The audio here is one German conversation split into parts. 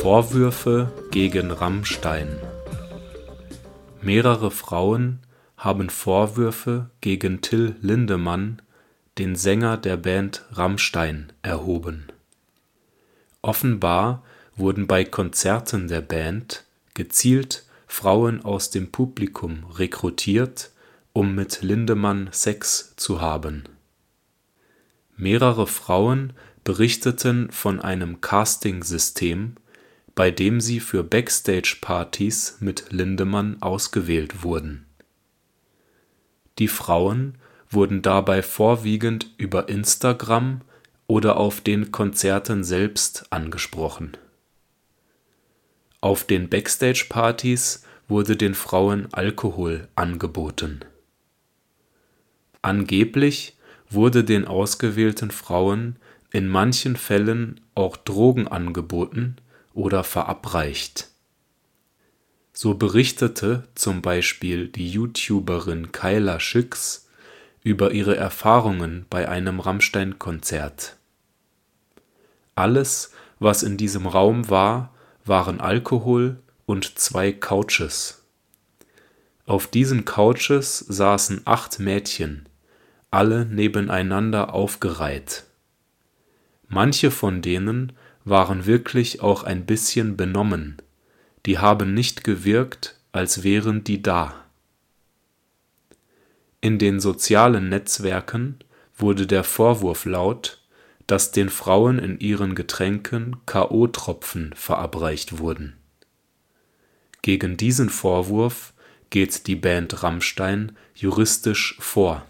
Vorwürfe gegen Rammstein Mehrere Frauen haben Vorwürfe gegen Till Lindemann, den Sänger der Band Rammstein, erhoben. Offenbar wurden bei Konzerten der Band gezielt Frauen aus dem Publikum rekrutiert, um mit Lindemann Sex zu haben Mehrere Frauen berichteten von einem Casting-System, bei dem sie für Backstage-Partys mit Lindemann ausgewählt wurden. Die Frauen wurden dabei vorwiegend über Instagram oder auf den Konzerten selbst angesprochen. Auf den Backstage-Partys wurde den Frauen Alkohol angeboten. Angeblich wurde den ausgewählten Frauen in manchen Fällen auch Drogen angeboten oder verabreicht. So berichtete zum Beispiel die YouTuberin Kyla Schicks über ihre Erfahrungen bei einem Rammstein-Konzert. Alles, was in diesem Raum war, waren Alkohol und zwei Couches. Auf diesen Couches saßen acht Mädchen, alle nebeneinander aufgereiht. Manche von denen waren wirklich auch ein bisschen benommen, die haben nicht gewirkt, als wären die da. In den sozialen Netzwerken wurde der Vorwurf laut, dass den Frauen in ihren Getränken K.O.-Tropfen verabreicht wurden. Gegen diesen Vorwurf geht die Band Rammstein juristisch vor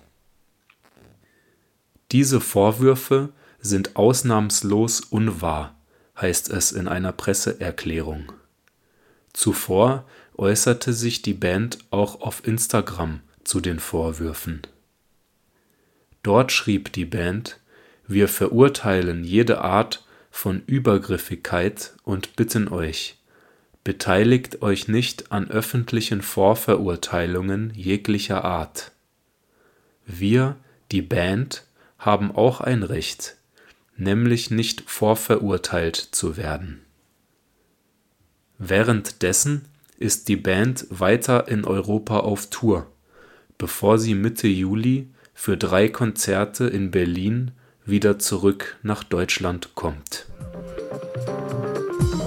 diese Vorwürfe sind ausnahmslos unwahr, heißt es in einer Presseerklärung. Zuvor äußerte sich die Band auch auf Instagram zu den Vorwürfen. Dort schrieb die Band, wir verurteilen jede Art von Übergriffigkeit und bitten euch, beteiligt euch nicht an öffentlichen Vorverurteilungen jeglicher Art. Wir, die Band, haben auch ein Recht, nämlich nicht vorverurteilt zu werden. Währenddessen ist die Band weiter in Europa auf Tour, bevor sie Mitte Juli für drei Konzerte in Berlin wieder zurück nach Deutschland kommt.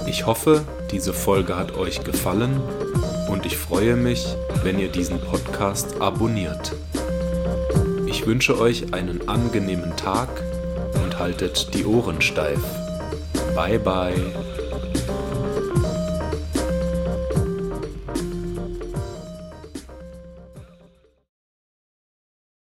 Ich hoffe, diese Folge hat euch gefallen und ich freue mich, wenn ihr diesen Podcast abonniert. Ich wünsche euch einen angenehmen Tag haltet die Ohren steif. Bye bye.